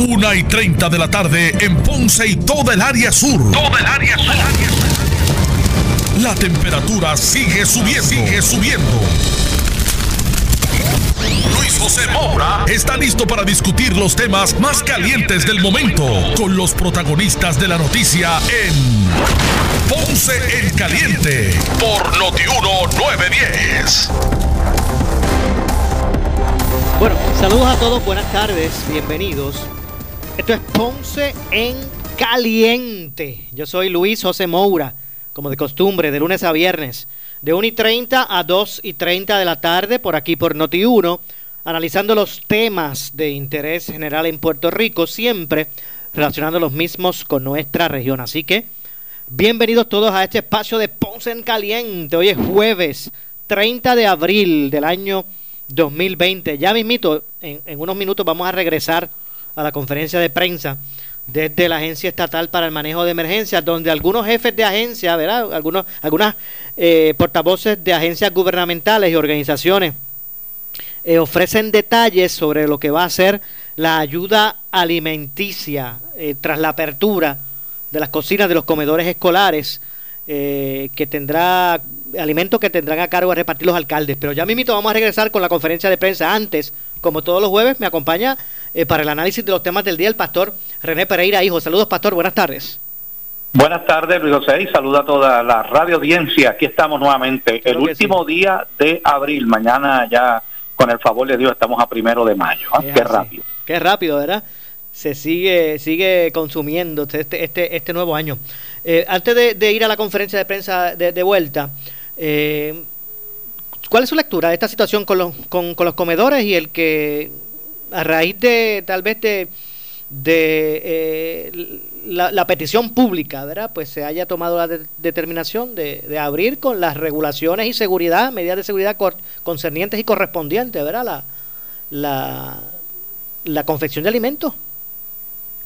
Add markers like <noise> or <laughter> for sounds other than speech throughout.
Una y 30 de la tarde en Ponce y toda el área sur. Toda el área sur. La temperatura sigue subiendo. Sigue subiendo. Luis José Moura está listo para discutir los temas más calientes del momento con los protagonistas de la noticia en Ponce en Caliente por Notiuno 910. Bueno, saludos a todos, buenas tardes, bienvenidos. Esto es Ponce en Caliente. Yo soy Luis José Moura, como de costumbre, de lunes a viernes, de 1 y 30 a 2 y 30 de la tarde, por aquí por Noti1, analizando los temas de interés general en Puerto Rico, siempre relacionando los mismos con nuestra región. Así que, bienvenidos todos a este espacio de Ponce en Caliente. Hoy es jueves 30 de abril del año 2020. Ya mismito, en, en unos minutos vamos a regresar a la conferencia de prensa desde la Agencia Estatal para el Manejo de Emergencias, donde algunos jefes de agencia, ¿verdad? Algunos, algunas eh, portavoces de agencias gubernamentales y organizaciones eh, ofrecen detalles sobre lo que va a ser la ayuda alimenticia eh, tras la apertura de las cocinas de los comedores escolares que tendrá alimentos que tendrán a cargo a repartir los alcaldes. Pero ya mismito vamos a regresar con la conferencia de prensa. Antes, como todos los jueves, me acompaña eh, para el análisis de los temas del día el pastor René Pereira, hijo. Saludos, pastor. Buenas tardes. Buenas tardes, Luis José, y saluda a toda la radio audiencia. Aquí estamos nuevamente, el último día de abril. Mañana ya, con el favor de Dios, estamos a primero de mayo. ¿ah? Qué rápido. Qué rápido, ¿verdad? Se sigue, sigue consumiendo este, este, este nuevo año. Eh, antes de, ir a la conferencia de prensa de vuelta, eh, ¿Cuál es su lectura de esta situación con los, con, los comedores y el que a raíz de tal vez de, eh, la, petición pública, ¿verdad? Pues se haya tomado la determinación de, abrir con las regulaciones y seguridad, medidas de seguridad concernientes y correspondientes, ¿verdad? La, la, la confección de alimentos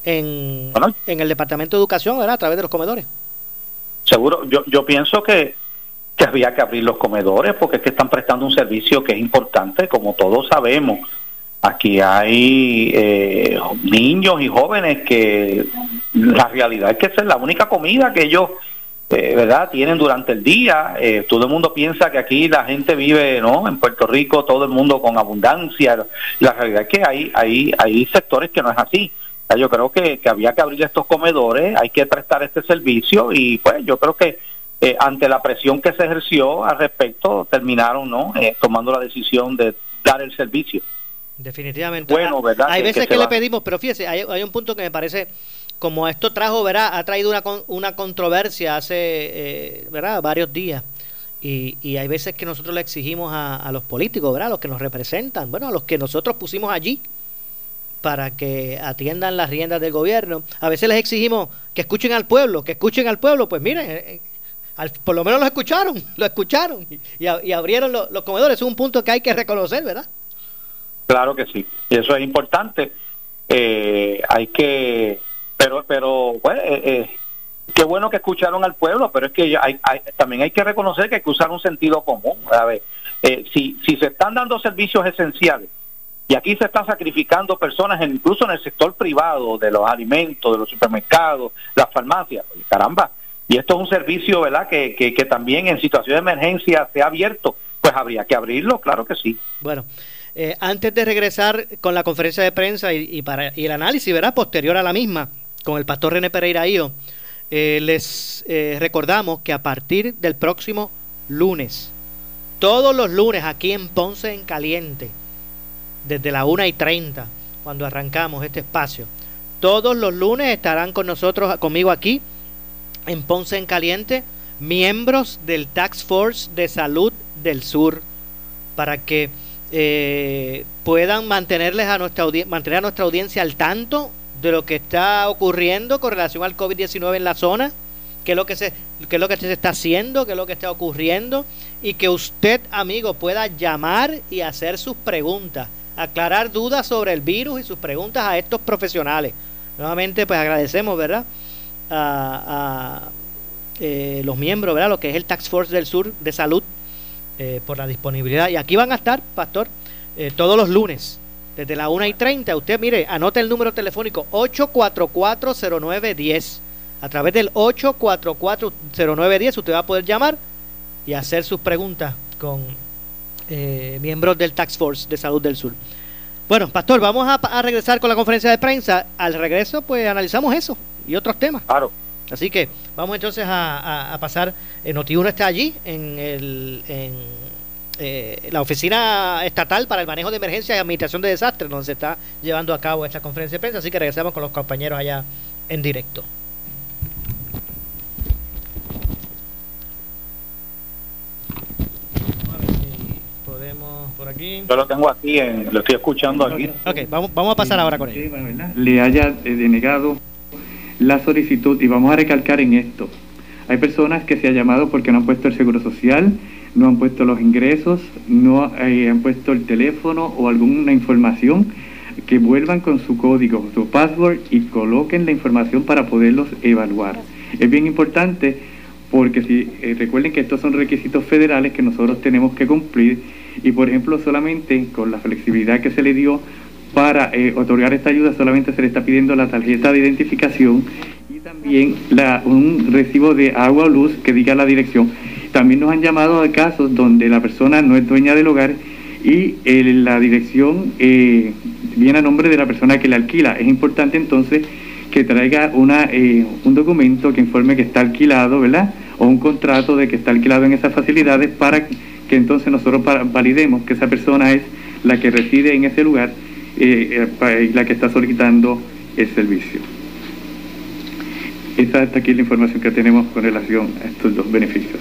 en, en el Departamento de Educación, ¿verdad? A través de los comedores. Seguro, yo, yo pienso que que había que abrir los comedores porque es que están prestando un servicio que es importante, como todos sabemos. Aquí hay eh, niños y jóvenes que la realidad es que es la única comida que ellos eh, verdad tienen durante el día. Eh, todo el mundo piensa que aquí la gente vive no en Puerto Rico todo el mundo con abundancia. La realidad es que hay hay hay sectores que no es así. Yo creo que, que había que abrir estos comedores hay que prestar este servicio y pues yo creo que eh, ante la presión que se ejerció al respecto, terminaron no eh, tomando la decisión de dar el servicio. Definitivamente. Bueno, ¿verdad? Hay veces que, le pedimos, pero fíjese, hay, un punto que me parece, como esto trajo, ¿verdad? Ha traído una, una controversia hace, eh, ¿verdad? Varios días. Y, y, hay veces que nosotros le exigimos a, a, los políticos, ¿verdad? A los que nos representan, bueno, a los que nosotros pusimos allí para que atiendan las riendas del gobierno. A veces les exigimos que escuchen al pueblo, que escuchen al pueblo. Pues miren, por lo menos lo escucharon, lo escucharon y, abrieron los comedores. Es un punto que hay que reconocer, ¿verdad? Claro que sí, y eso es importante. Eh, hay que, pero, pero, pues, eh, eh, qué bueno que escucharon al pueblo, pero es que hay, también hay que reconocer que hay que usar un sentido común. A ver, si, si se están dando servicios esenciales y aquí se están sacrificando personas, incluso en el sector privado, de los alimentos, de los supermercados, las farmacias, caramba, y esto es un servicio, ¿verdad?, que, que, también en situación de emergencia se ha abierto. Pues habría que abrirlo, claro que sí. Bueno, eh, antes de regresar con la conferencia de prensa y, para, y el análisis, ¿verdad?, posterior a la misma, con el pastor René Pereira eh, les eh, recordamos que a partir del próximo lunes, todos los lunes aquí en Ponce en Caliente, desde la 1 y 30, cuando arrancamos este espacio, todos los lunes estarán con nosotros, conmigo aquí, en Ponce en Caliente miembros del Tax Force de Salud del Sur para que eh, puedan mantenerles a nuestra mantener a nuestra audiencia al tanto de lo que está ocurriendo con relación al COVID-19 en la zona, qué es lo que se qué es lo que se está haciendo, qué es lo que está ocurriendo y que usted, amigo, pueda llamar y hacer sus preguntas, aclarar dudas sobre el virus y sus preguntas a estos profesionales. Nuevamente, pues agradecemos, ¿verdad? A, eh, los miembros, ¿verdad? Lo que es el Tax Force del Sur de Salud eh, por la disponibilidad. Y aquí van a estar, Pastor, eh, todos los lunes desde la 1 y 30. Usted, mire, anote el número telefónico 8440910. A través del 8440910 usted va a poder llamar y hacer sus preguntas con eh, miembros del Tax Force de Salud del Sur. Bueno, Pastor, vamos a, regresar con la conferencia de prensa. Al regreso, pues analizamos eso y otros temas. Claro. Así que vamos entonces a, pasar. Eh, Noti1 está allí en, el, en eh, la Oficina Estatal para el Manejo de Emergencias y Administración de Desastres, donde se está llevando a cabo esta conferencia de prensa. Así que regresamos con los compañeros allá en directo. por aquí. Yo lo tengo aquí, lo estoy escuchando aquí. Ok, vamos, vamos a pasar ahora con él. Le haya eh, denegado la solicitud y vamos a recalcar en esto. Hay personas que se han llamado porque no han puesto el seguro social, no han puesto los ingresos, no eh, han puesto el teléfono o alguna información que vuelvan con su código, su password y coloquen la información para poderlos evaluar. Es bien importante porque si eh, recuerden que estos son requisitos federales que nosotros tenemos que cumplir y por ejemplo solamente con la flexibilidad que se le dio para eh, otorgar esta ayuda solamente se le está pidiendo la tarjeta de identificación y también la, un recibo de agua o luz que diga la dirección. También nos han llamado a casos donde la persona no es dueña del hogar y la dirección eh, viene a nombre de la persona que le alquila. Es importante entonces que traiga una, eh, un documento que informe que está alquilado, ¿verdad? O un contrato de que está alquilado en esas facilidades para que entonces nosotros validemos que esa persona es la que reside en ese lugar eh, eh, la que está solicitando el servicio. Esa está aquí la información que tenemos con relación a estos dos beneficios.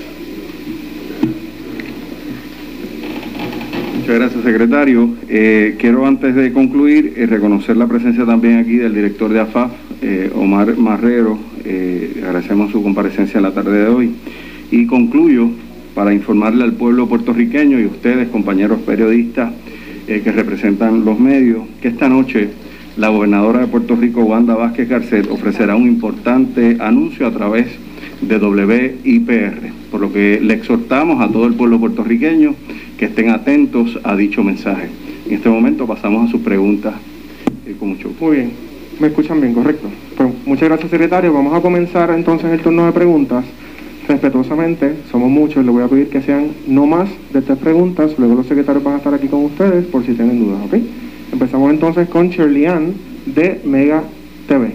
Muchas gracias, secretario. Eh, quiero antes de concluir reconocer la presencia también aquí del director de AFAF, Omar Marrero. agradecemos su comparecencia en la tarde de hoy. Y concluyo para informarle al pueblo puertorriqueño y ustedes, compañeros periodistas eh, que representan los medios, que esta noche la gobernadora de Puerto Rico, Wanda Vázquez Garcet, ofrecerá un importante anuncio a través de WIPR, por lo que le exhortamos a todo el pueblo puertorriqueño que estén atentos a dicho mensaje. En este momento pasamos a sus preguntas eh, con mucho Muy bien, me escuchan bien, correcto. Pues muchas gracias, secretario. Vamos a comenzar entonces el turno de preguntas respetuosamente, somos muchos, le voy a pedir que sean no más de tres preguntas, luego los secretarios van a estar aquí con ustedes por si tienen dudas, ¿ok? Empezamos entonces con Shirley Ann de Mega TV.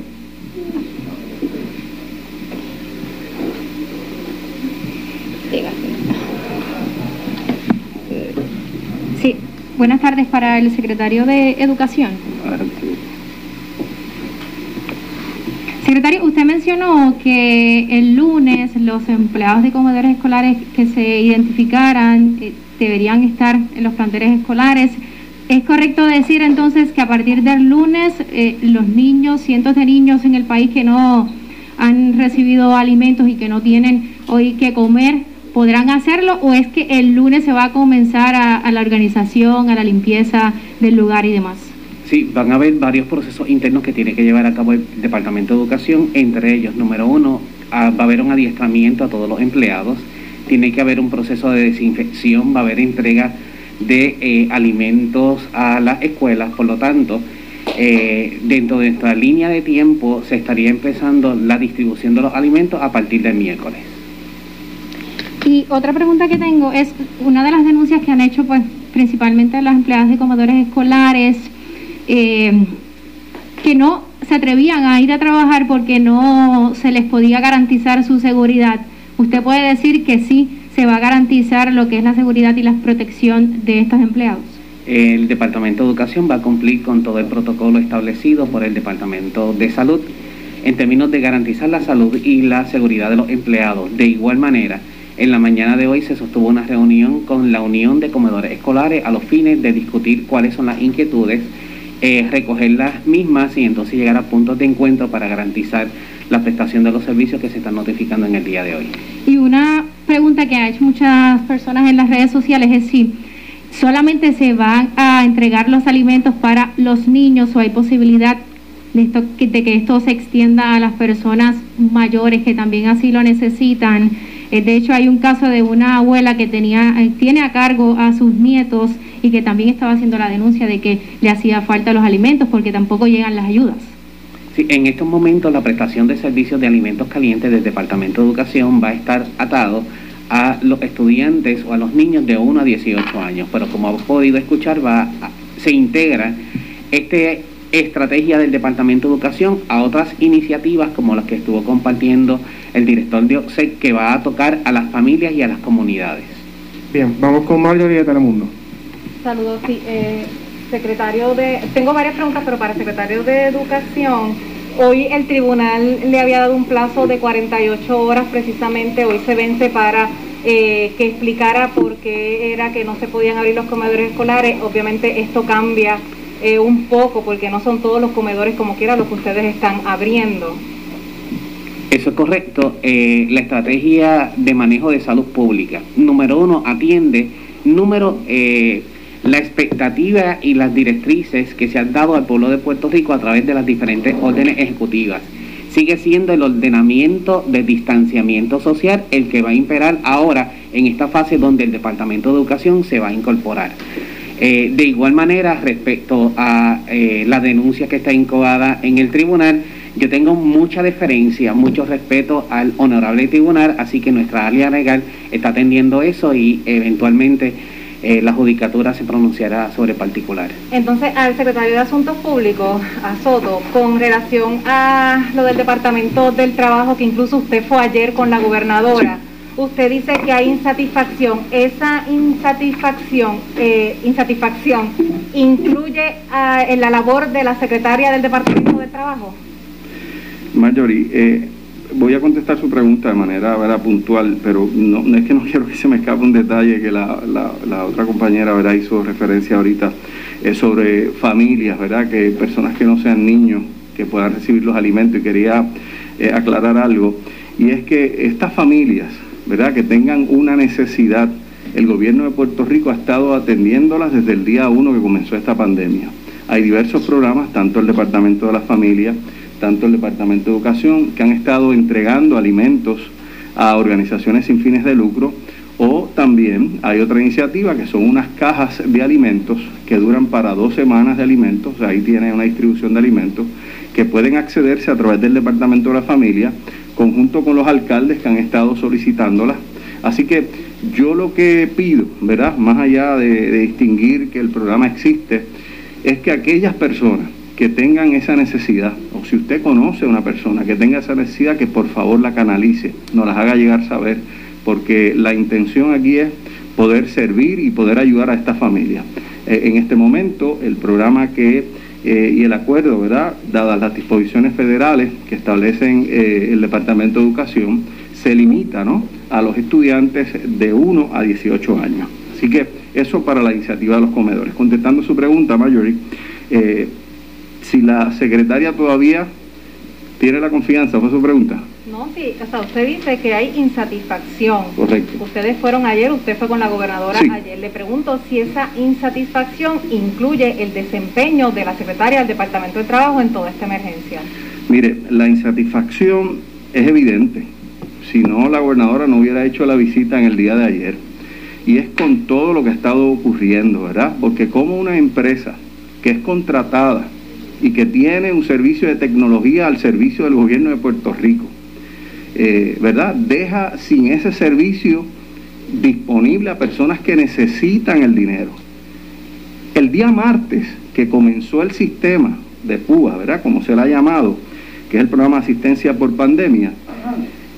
Sí, buenas tardes para el secretario de Educación. Secretario, usted mencionó que el lunes los empleados de comedores escolares que se identificaran eh, deberían estar en los planteles escolares. ¿Es correcto decir entonces que a partir del lunes eh, los niños, cientos de niños en el país que no han recibido alimentos y que no tienen hoy que comer, podrán hacerlo o es que el lunes se va a comenzar a la organización, a la limpieza del lugar y demás? Sí, van a haber varios procesos internos que tiene que llevar a cabo el Departamento de Educación, entre ellos, número uno, va a haber un adiestramiento a todos los empleados, tiene que haber un proceso de desinfección, va a haber entrega de eh, alimentos a las escuelas, por lo tanto, eh, dentro de nuestra línea de tiempo se estaría empezando la distribución de los alimentos a partir del miércoles. Y otra pregunta que tengo es, una de las denuncias que han hecho pues principalmente las empleadas de comedores escolares, eh, que no se atrevían a ir a trabajar porque no se les podía garantizar su seguridad. Usted puede decir que sí se va a garantizar lo que es la seguridad y la protección de estos empleados. El Departamento de Educación va a cumplir con todo el protocolo establecido por el Departamento de Salud en términos de garantizar la salud y la seguridad de los empleados. De igual manera, en la mañana de hoy se sostuvo una reunión con la Unión de Comedores Escolares a los fines de discutir cuáles son las inquietudes eh, recoger las mismas y entonces llegar a puntos de encuentro para garantizar la prestación de los servicios que se están notificando en el día de hoy. Y una pregunta que han hecho muchas personas en las redes sociales es si solamente se van a entregar los alimentos para los niños o hay posibilidad de, esto, de que esto se extienda a las personas mayores que también así lo necesitan. Eh, de hecho, hay un caso de una abuela que tenía, eh, tiene a cargo a sus nietos y que también estaba haciendo la denuncia de que le hacía falta los alimentos porque tampoco llegan las ayudas. Sí, en estos momentos la prestación de servicios de alimentos calientes del Departamento de Educación va a estar atado a los estudiantes o a los niños de 1 a 18 años, pero como hemos podido escuchar, va se integra esta estrategia del Departamento de Educación a otras iniciativas como las que estuvo compartiendo el director de OXEC, que va a tocar a las familias y a las comunidades. Bien, vamos con Marjorie de Telemundo. Saludos, sí, eh, secretario de... Tengo varias preguntas, pero para el secretario de Educación, hoy el tribunal le había dado un plazo de 48 horas precisamente, hoy se vence para eh, que explicara por qué era que no se podían abrir los comedores escolares. Obviamente esto cambia eh, un poco porque no son todos los comedores como quiera los que ustedes están abriendo. Eso es correcto. Eh, la estrategia de manejo de salud pública, número uno, atiende, número, la expectativa y las directrices que se han dado al pueblo de Puerto Rico a través de las diferentes órdenes ejecutivas sigue siendo el ordenamiento de distanciamiento social el que va a imperar ahora en esta fase donde el Departamento de Educación se va a incorporar. Eh, de igual manera, respecto a eh, la denuncia que está incubada en el tribunal, yo tengo mucha deferencia, mucho respeto al honorable tribunal, así que nuestra área legal está atendiendo eso y eventualmente eh, la judicatura se pronunciará sobre particular. Entonces, al secretario de Asuntos Públicos, a Soto, con relación a lo del Departamento del Trabajo, que incluso usted fue ayer con la gobernadora, usted dice que hay insatisfacción. ¿Esa insatisfacción, eh, insatisfacción incluye ah, en la labor de la secretaria del Departamento del Trabajo? Marjorie, eh, voy a contestar su pregunta de manera puntual, pero no, es que no <laughs> quiero que se me escape un detalle que la, otra compañera ¿verdad? hizo referencia ahorita es sobre familias, ¿verdad? que personas que no sean niños que puedan recibir los alimentos y quería eh, aclarar algo y es que estas familias ¿verdad? que tengan una necesidad el gobierno de Puerto Rico ha estado atendiéndolas desde el día uno que comenzó esta pandemia. Hay diversos programas, tanto el Departamento de las Familias, tanto el Departamento de Educación, que han estado entregando alimentos a organizaciones sin fines de lucro, o también hay otra iniciativa que son unas cajas de alimentos que duran para dos semanas de alimentos, ahí tiene una distribución de alimentos, que pueden accederse a través del Departamento de la Familia, conjunto con los alcaldes que han estado solicitándolas. Así que yo lo que pido, ¿verdad? Más allá de, distinguir que el programa existe, es que aquellas personas que tengan esa necesidad, o si usted conoce a una persona que tenga esa necesidad, que por favor la canalice, nos las haga llegar a saber, porque la intención aquí es poder servir y poder ayudar a esta familia. Eh, en este momento, el programa que eh, y el acuerdo, ¿verdad? Dadas las disposiciones federales que establecen eh, el Departamento de Educación, se limita ¿no? a los estudiantes de 1 a 18 años. Así que eso para la iniciativa de los comedores. Contestando su pregunta, Marjorie, si la secretaria todavía tiene la confianza, fue su pregunta. No, sí, o sea, usted dice que hay insatisfacción. Correcto. Ustedes fueron ayer, usted fue con la gobernadora ayer. Le pregunto si esa insatisfacción incluye el desempeño de la secretaria del Departamento de Trabajo en toda esta emergencia. Mire, la insatisfacción es evidente. Si no, la gobernadora no hubiera hecho la visita en el día de ayer. Y es con todo lo que ha estado ocurriendo, ¿verdad? Porque como una empresa que es contratada y que tiene un servicio de tecnología al servicio del gobierno de Puerto Rico, eh, ¿verdad? Deja sin ese servicio disponible a personas que necesitan el dinero. El día martes que comenzó el sistema de PUA, ¿verdad? Como se le ha llamado, que es el programa de asistencia por pandemia,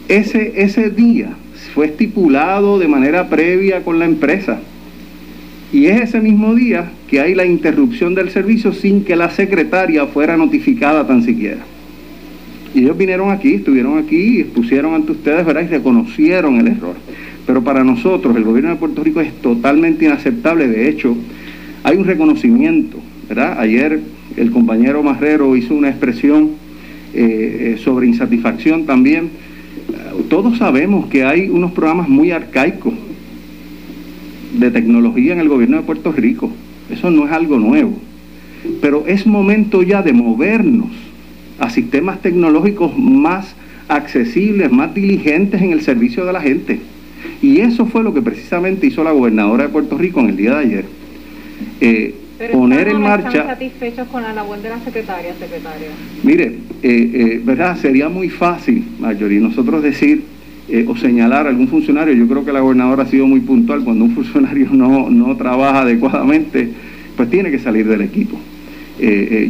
ese, ese día fue estipulado de manera previa con la empresa y es ese mismo día que hay la interrupción del servicio sin que la secretaria fuera notificada tan siquiera. Y ellos vinieron aquí, estuvieron aquí, expusieron ante ustedes, ¿verdad? Y reconocieron el error. Pero para nosotros, el gobierno de Puerto Rico es totalmente inaceptable. De hecho, hay un reconocimiento, ¿verdad? Ayer el compañero Marrero hizo una expresión eh, eh, sobre insatisfacción también. Todos sabemos que hay unos programas muy arcaicos de tecnología en el gobierno de Puerto Rico. Eso no es algo nuevo. Pero es momento ya de movernos a sistemas tecnológicos más accesibles, más diligentes en el servicio de la gente. Y eso fue lo que precisamente hizo la gobernadora de Puerto Rico en el día de ayer. Eh, poner en marcha... ¿Están satisfechos con la labor de la secretaria, secretaria? Mire, eh, eh, ¿verdad? Sería muy fácil, Marjorie, nosotros decir o señalar a algún funcionario. Yo creo que la gobernadora ha sido muy puntual. Cuando un <laughs> funcionario no, no trabaja adecuadamente, pues tiene que salir del equipo.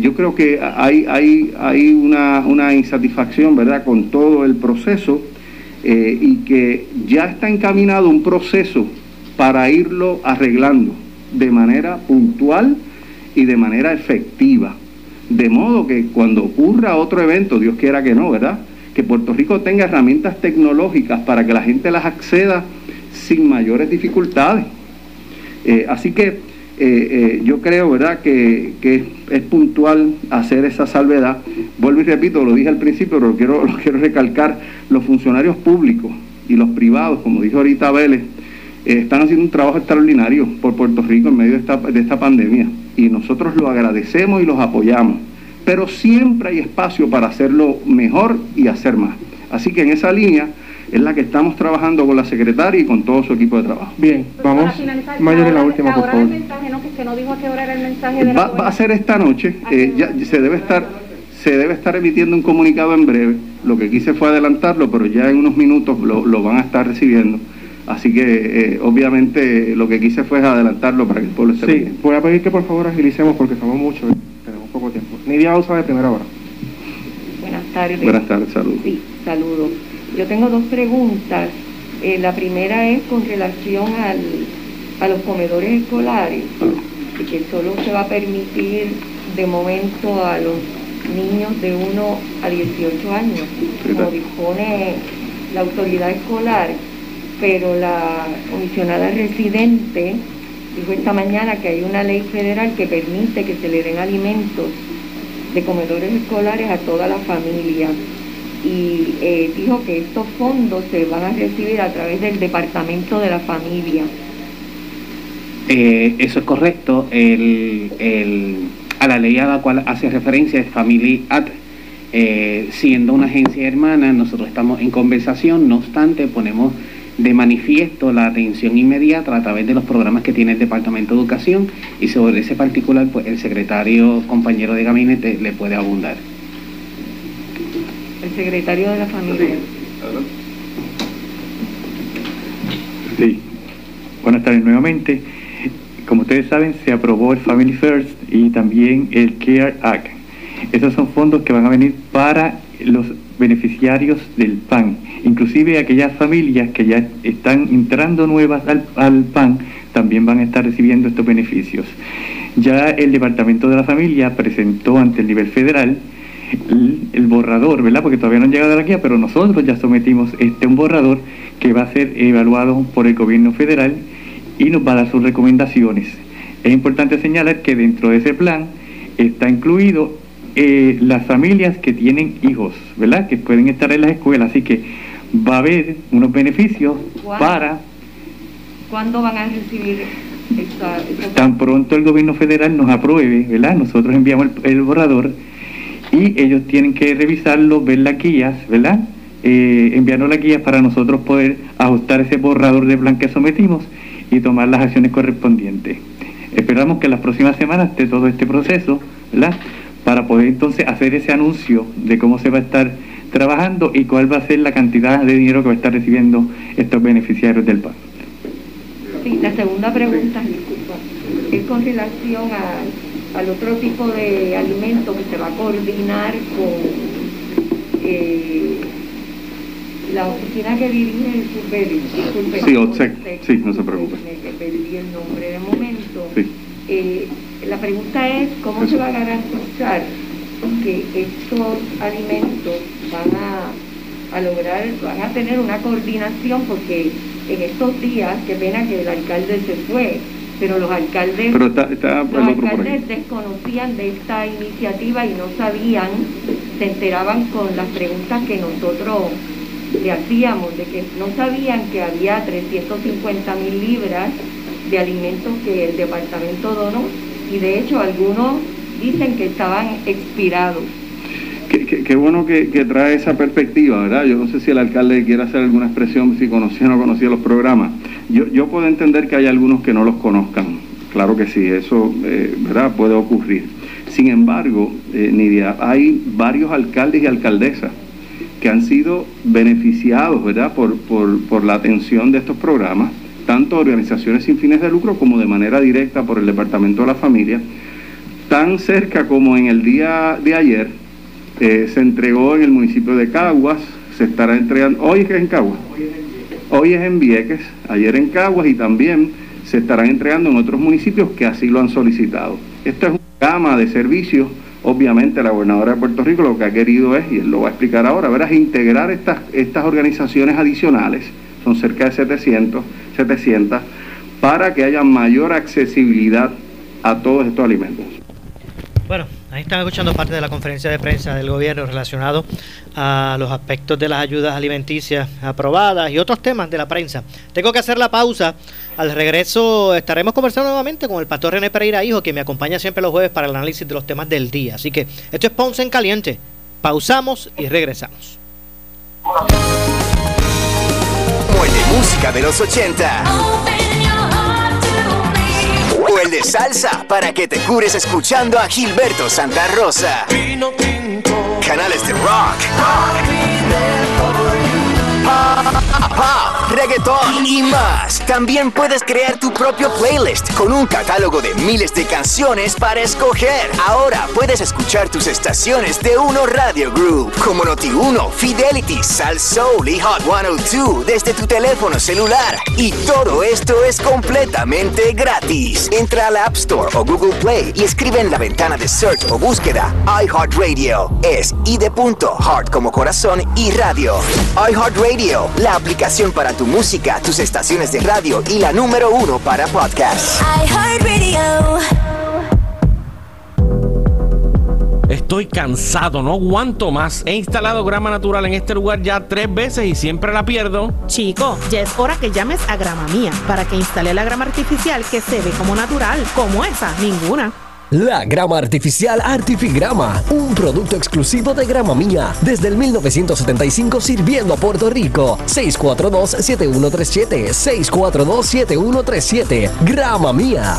Yo creo que hay, hay, hay una, una insatisfacción, ¿verdad?, con todo el proceso eh, y que ya está encaminado un proceso para irlo arreglando de manera puntual y de manera efectiva. De modo que cuando ocurra otro evento, Dios quiera que no, ¿verdad? Que Puerto Rico tenga herramientas tecnológicas para que la gente las acceda sin mayores dificultades. Eh, así que eh, eh, yo creo, ¿verdad?, que, es puntual hacer esa salvedad. Vuelvo y repito, lo dije al principio, pero lo quiero, <laughs> lo quiero recalcar, los funcionarios públicos y los privados, como dijo ahorita Vélez, eh, están haciendo un trabajo extraordinario por Puerto Rico en medio de esta, de esta pandemia y nosotros lo agradecemos y los apoyamos, pero siempre hay espacio para hacerlo mejor y hacer más. Así que en esa línea es la que estamos trabajando con la secretaria y con todo su equipo de trabajo. Bien, vamos. Mayor en la última, por favor. Va, va, a ser esta noche. Eh, ya se debe estar se debe estar emitiendo un comunicado en breve. Lo que quise fue adelantarlo, pero ya en unos minutos lo, lo van a estar recibiendo. Así que eh, obviamente lo que quise fue adelantarlo para que el pueblo esté Sí, voy a pedir que por favor agilicemos porque somos muchos, tenemos poco tiempo. Nidia Usa de primera hora. Buenas tardes. Buenas tardes, saludos. Sí, saludos. Yo tengo dos preguntas. Eh, la primera es con relación al, a los comedores escolares, que solo se va a permitir de momento a los niños de 1 a 18 años, como dispone la autoridad escolar, pero la comisionada residente dijo esta mañana que hay una ley federal que permite que se le den alimentos de comedores escolares a toda la familia y eh, dijo que estos fondos se van a recibir a través del Departamento de la Familia. Eh, eso es correcto. El, a la ley a la cual hace referencia es Family Act. Eh, siendo una agencia hermana, nosotros estamos en conversación, no obstante, ponemos de manifiesto la atención inmediata a través de los programas que tiene el Departamento de Educación y sobre ese particular, pues el secretario compañero de gabinete le puede abundar el secretario de la familia. Sí, buenas tardes nuevamente. Como ustedes saben, se aprobó el Family First y también el CARE Act. Esos son fondos que van a venir para los beneficiarios del PAN, inclusive aquellas familias que ya están entrando nuevas al, al PAN también van a estar recibiendo estos beneficios. Ya el Departamento de la Familia presentó ante el nivel federal el, borrador, ¿verdad? Porque todavía no han llegado a la guía, pero nosotros ya sometimos este un borrador que va a ser evaluado por el gobierno federal y nos va a dar sus recomendaciones. Es importante señalar que dentro de ese plan está incluido eh, las familias que tienen hijos, ¿verdad? Que pueden estar en las escuelas, así que va a haber unos beneficios para... ¿Cuándo van a recibir Tan pronto el gobierno federal nos apruebe, ¿verdad? Nosotros enviamos el borrador y ellos tienen que revisarlo, ver las guías, ¿verdad? Eh, enviarnos las guías para nosotros poder ajustar ese borrador de plan que sometimos y tomar las acciones correspondientes. Esperamos que las próximas semanas esté todo este proceso, ¿verdad? Para poder entonces hacer ese anuncio de cómo se va a estar trabajando y cuál va a ser la cantidad de dinero que va a estar recibiendo estos beneficiarios del PAN. Sí, la segunda pregunta es con relación a al otro tipo de alimento que se va a coordinar con eh, la oficina que dirige el Surveli. Sí, OTSEC, sí, no se preocupe. Me perdí el nombre de momento. Eh, la pregunta es, ¿cómo se va a garantizar que estos alimentos van a, a lograr, van a tener una coordinación? Porque en estos días, qué pena que el alcalde se fue, pero los alcaldes, desconocían de esta iniciativa y no sabían, se enteraban con las preguntas que nosotros le hacíamos, de que no sabían que había 350 mil libras de alimentos que el departamento donó y de hecho algunos dicen que estaban expirados. Qué, bueno que, trae esa perspectiva, ¿verdad? Yo no sé si el alcalde quiere hacer alguna expresión, si conocía o no conocía los programas. Yo, yo puedo entender que hay algunos que no los conozcan. Claro que sí, eso, eh, ¿verdad? Puede ocurrir. Sin embargo, eh, Nidia, hay varios alcaldes y alcaldesas que han sido beneficiados, ¿verdad? Por, por, por la atención de estos programas, tanto organizaciones sin fines de lucro como de manera directa por el Departamento de la Familia. Tan cerca como en el día de ayer, eh, se entregó en el municipio de Caguas, se estará entregando, hoy es en Caguas, hoy es en Vieques, ayer en Caguas y también se estarán entregando en otros municipios que así lo han solicitado. Esto es una gama de servicios, obviamente la gobernadora de Puerto Rico lo que ha querido es, y él lo va a explicar ahora, verás, integrar estas, estas organizaciones adicionales, son cerca de 700, 700, para que haya mayor accesibilidad a todos estos alimentos. Bueno, ahí están escuchando parte de la conferencia de prensa del gobierno relacionado a los aspectos de las ayudas alimenticias aprobadas y otros temas de la prensa. Tengo que hacer la pausa. Al regreso estaremos conversando nuevamente con el pastor René Pereira Hijo, que me acompaña siempre los jueves para el análisis de los temas del día. Así que esto es Ponce en Caliente. Pausamos y regresamos. música de los 80 o el de salsa para que te cures escuchando a Gilberto Santa Rosa. Canales de rock reggaeton y más. También puedes crear tu propio playlist con un catálogo de miles de canciones para escoger. Ahora puedes escuchar tus estaciones de Uno Radio Group, como Noti1, Fidelity, Sal Soul y Hot 102 desde tu teléfono celular. Y todo esto es completamente gratis. Entra a la App Store o Google Play y escribe en la ventana de search o búsqueda iHeartRadio. Es I de punto, Heart como corazón y radio. iHeartRadio, la aplicación para tu música, tus estaciones de radio y la número uno para podcasts. Estoy cansado, no aguanto más. He instalado grama natural en este lugar ya tres veces y siempre la pierdo. Chico, ya es hora que llames a Grama Mía para que instale la grama artificial que se ve como natural, como esa, ninguna. La grama artificial Artifigrama, un producto exclusivo de Grama Mía, desde el 1975 sirviendo a Puerto Rico. 642-7137, 642-7137, Grama Mía.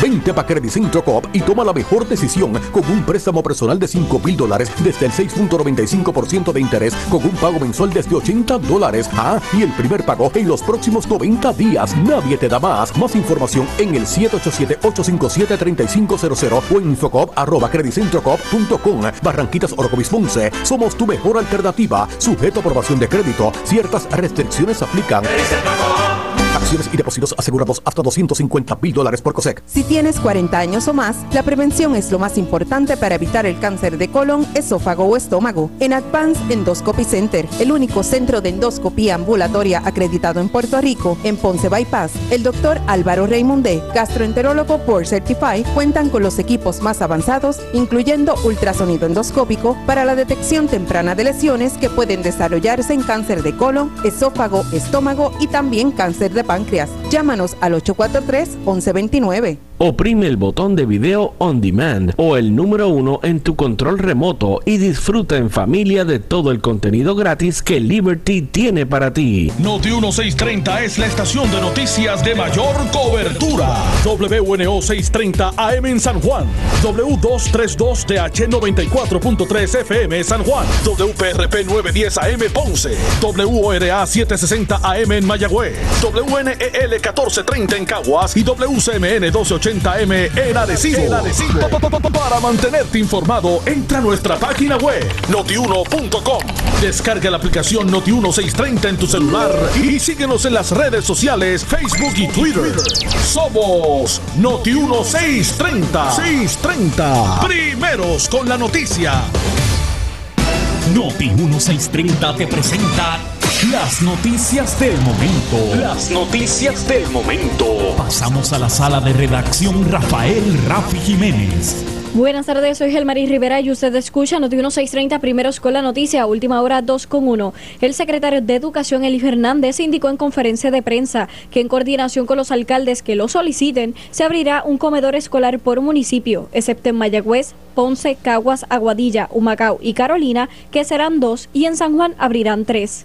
Vente para Credit Centro Coop y toma la mejor decisión con un préstamo personal de 5 mil dólares desde el 6.95% de interés con un pago mensual desde 80 dólares. Ah, y el primer pago en los próximos 90 días. Nadie te da más. Más información en el 787-857-3500 o en infocop arroba Barranquitas Orocovis Ponce. Somos tu mejor alternativa. Sujeto a aprobación de crédito. Ciertas restricciones aplican. Acciones y depósitos asegurados hasta 250 mil dólares por COSEC. Si tienes 40 años o más, la prevención es lo más importante para evitar el cáncer de colon, esófago o estómago. En Advance Endoscopy Center, el único centro de endoscopía ambulatoria acreditado en Puerto Rico, en Ponce Bypass, el doctor Álvaro Raymondé, gastroenterólogo por Certify, cuentan con los equipos más avanzados, incluyendo ultrasonido endoscópico para la detección temprana de lesiones que pueden desarrollarse en cáncer de colon, esófago, estómago y también cáncer de páncreas. Llámanos al 843-1129. Oprime el botón de video on demand o el número uno en tu control remoto y disfruta en familia de todo el contenido gratis que Liberty tiene para ti. Noti 1630 es la estación de noticias de mayor cobertura. WNO 630 AM en San Juan. W232 TH 94.3 FM San Juan. WPRP 910 AM Ponce. WORA 760 AM en Mayagüez. WNEL 1430 en Caguas y WCMN 1280 1080m en Arecibo. Para mantenerte informado, entra a nuestra página web notiuno.com. Descarga la aplicación Noti1630 en tu celular y síguenos en las redes sociales Facebook y Twitter. Somos Noti1630. 630. Primeros con la noticia. Noti 1630 te presenta las noticias del momento. Las noticias del momento. Pasamos a la sala de redacción Rafael Rafi Jiménez. Buenas tardes, soy Gelmarí Rivera y usted escucha Noti 1630 primeros con la noticia, última hora 2 con 1. El secretario de Educación, Eli Fernández, indicó en conferencia de prensa que en coordinación con los alcaldes que lo soliciten, se abrirá un comedor escolar por municipio, excepto en Mayagüez, Ponce, Caguas, Aguadilla, Humacao y Carolina, que serán dos, y en San Juan abrirán tres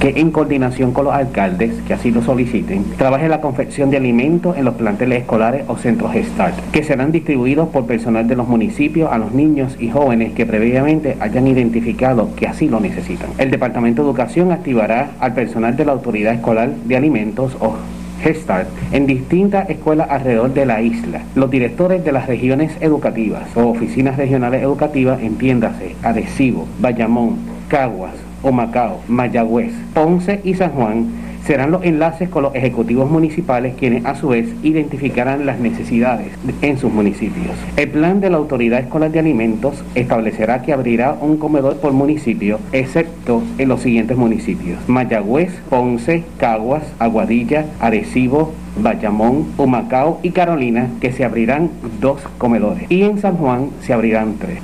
que en coordinación con los alcaldes, que así lo soliciten, trabaje la confección de alimentos en los planteles escolares o centros START, que serán distribuidos por personal de los municipios a los niños y jóvenes que previamente hayan identificado que así lo necesitan. El Departamento de Educación activará al personal de la Autoridad Escolar de Alimentos o Start en distintas escuelas alrededor de la isla. Los directores de las regiones educativas o oficinas regionales educativas, entiéndase, Adhesivo, Bayamón, Caguas, Macao, Mayagüez, Ponce y San Juan serán los enlaces con los ejecutivos municipales quienes a su vez identificarán las necesidades en sus municipios. El plan de la Autoridad Escolar de Alimentos establecerá que abrirá un comedor por municipio, excepto en los siguientes municipios. Mayagüez, Ponce, Caguas, Aguadilla, Arecibo, Bayamón, Humacao y Carolina, que se abrirán dos comedores. Y en San Juan se abrirán tres.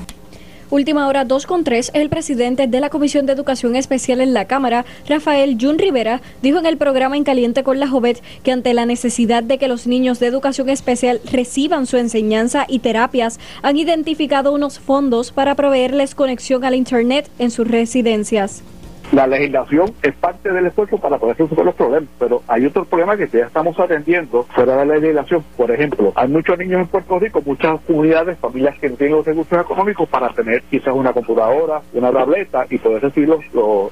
Última hora 2 con 3, el presidente de la Comisión de Educación Especial en la Cámara, Rafael Jun Rivera, dijo en el programa En Caliente con la Jovet que ante la necesidad de que los niños de educación especial reciban su enseñanza y terapias, han identificado unos fondos para proveerles conexión al Internet en sus residencias. La legislación es parte del esfuerzo para poder resolver los problemas, pero hay otros problemas que ya estamos atendiendo fuera de la legislación. Por ejemplo, hay muchos niños en Puerto Rico, muchas comunidades, familias que no tienen los recursos económicos para tener quizás una computadora, una tableta y poder recibir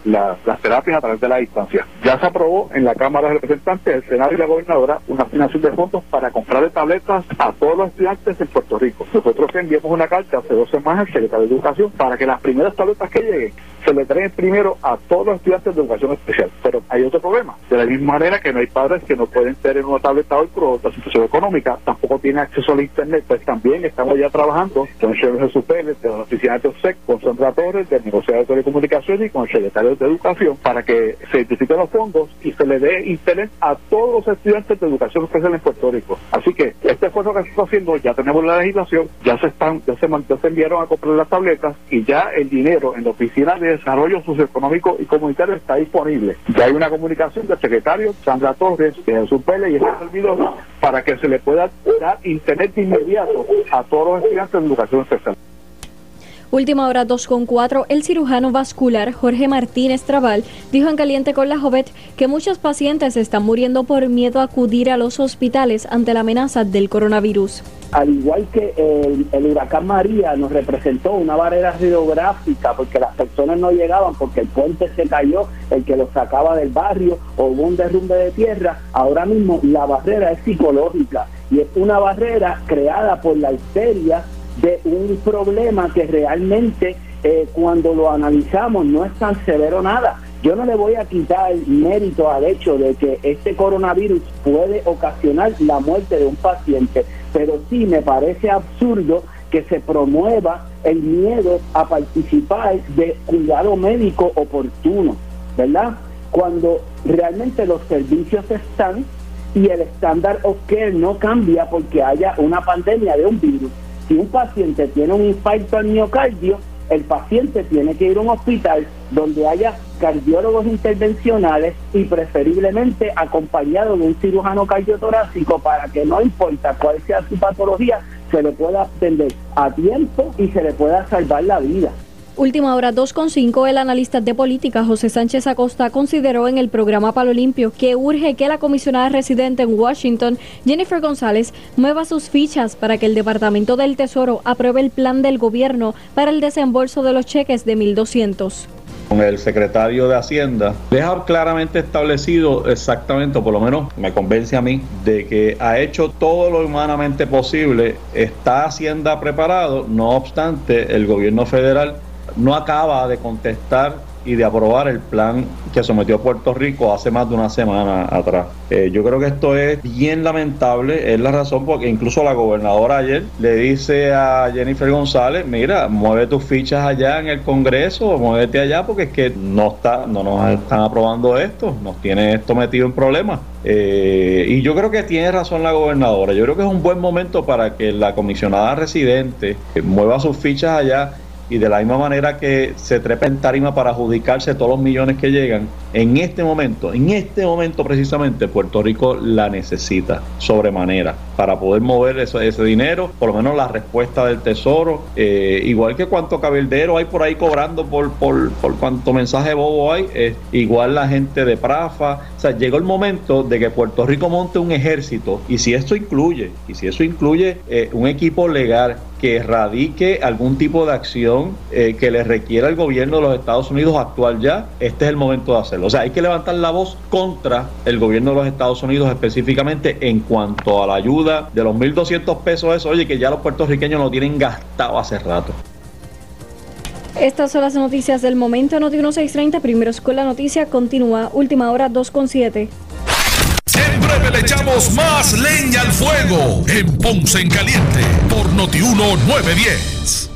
las terapias a través de la distancia. Ya se aprobó en la Cámara de Representantes, el Senado y la Gobernadora una asignación de fondos para comprar tabletas a todos los estudiantes en Puerto Rico. Nosotros enviamos una carta hace dos semanas al secretario de Educación para que las primeras tabletas que lleguen se le traen primero a todos los estudiantes de educación especial. Pero hay otro problema. De la misma manera que no hay padres que no pueden tener una tableta hoy por la situación económica, tampoco tienen acceso al Internet, pues también estamos ya trabajando con señor Jesús Pérez, de la oficina de OSEC, con Sandra del negociado de telecomunicaciones y con el secretario de Educación para que se identifiquen los fondos y se le dé Internet a todos los estudiantes de educación especial en Puerto Rico. Así que este esfuerzo que se está haciendo, ya tenemos la legislación, ya se están, ya se, ya se enviaron a comprar las tabletas y ya el dinero en la oficina de desarrollo socioeconómico y comunitario está disponible. Ya hay una comunicación del secretario Sandra Torres, de Jesús Pérez y este servidor para que se le pueda dar internet inmediato a todos los estudiantes de educación especial. Última hora 2 con 4, el cirujano vascular Jorge Martínez Trabal dijo en Caliente con la Jovet que muchos pacientes están muriendo por miedo a acudir a los hospitales ante la amenaza del coronavirus. Al igual que el, huracán María nos representó una barrera geográfica porque las personas no llegaban porque el puente se cayó, el que los sacaba del barrio o hubo un derrumbe de tierra, ahora mismo la barrera es psicológica y es una barrera creada por la histeria de un problema que realmente eh, cuando lo analizamos no es tan severo nada. Yo no le voy a quitar mérito al hecho de que este coronavirus puede ocasionar la muerte de un paciente, pero sí me parece absurdo que se promueva el miedo a participar de cuidado médico oportuno, ¿verdad? Cuando realmente los servicios están y el estándar of care no cambia porque haya una pandemia de un virus. Si un paciente tiene un infarto al miocardio, el paciente tiene que ir a un hospital donde haya cardiólogos intervencionales y preferiblemente acompañado de un cirujano cardiotorácico para que no importa cuál sea su patología, se le pueda atender a tiempo y se le pueda salvar la vida. Última hora 2.5, el analista de política José Sánchez Acosta consideró en el programa Palo Limpio que urge que la comisionada residente en Washington, Jennifer González, mueva sus fichas para que el Departamento del Tesoro apruebe el plan del gobierno para el desembolso de los cheques de 1.200. con el secretario de Hacienda, deja claramente establecido exactamente, por lo menos me convence a mí, de que ha hecho todo lo humanamente posible, está Hacienda preparado, no obstante, el gobierno federal no acaba de contestar y de aprobar el plan que sometió Puerto Rico hace más de una semana atrás. Eh, yo creo que esto es bien lamentable, es la razón porque incluso la gobernadora ayer le dice a Jennifer González, mira, mueve tus fichas allá en el Congreso, muévete allá porque es que no está, no nos están aprobando esto, nos tiene esto metido en problemas. Eh, y yo creo que tiene razón la gobernadora, yo creo que es un buen momento para que la comisionada residente mueva sus fichas allá y de la misma manera que se trepa en tarima para adjudicarse todos los millones que llegan, en este momento, en este momento precisamente, Puerto Rico la necesita sobremanera para poder mover ese, ese dinero, por lo menos la respuesta del Tesoro, eh, igual que cuánto cabildero hay por ahí cobrando por, por, por cuánto mensaje bobo hay, igual la gente de Prafa, o sea, llegó el momento de que Puerto Rico monte un ejército y si esto incluye, y si eso incluye eh, un equipo legal que erradique algún tipo de acción eh, que le requiera al gobierno de los Estados Unidos actual ya, este es el momento de hacerlo. O sea, hay que levantar la voz contra el gobierno de los Estados Unidos específicamente en cuanto a la ayuda de los 1.200 pesos, eso, oye, que ya los puertorriqueños lo tienen gastado hace rato. Estas son las noticias del momento. Noti 1630, primero Escuela Noticia, continúa. Última hora 2.7. En breve le echamos más leña al fuego en Ponce en Caliente por Notiuno 910.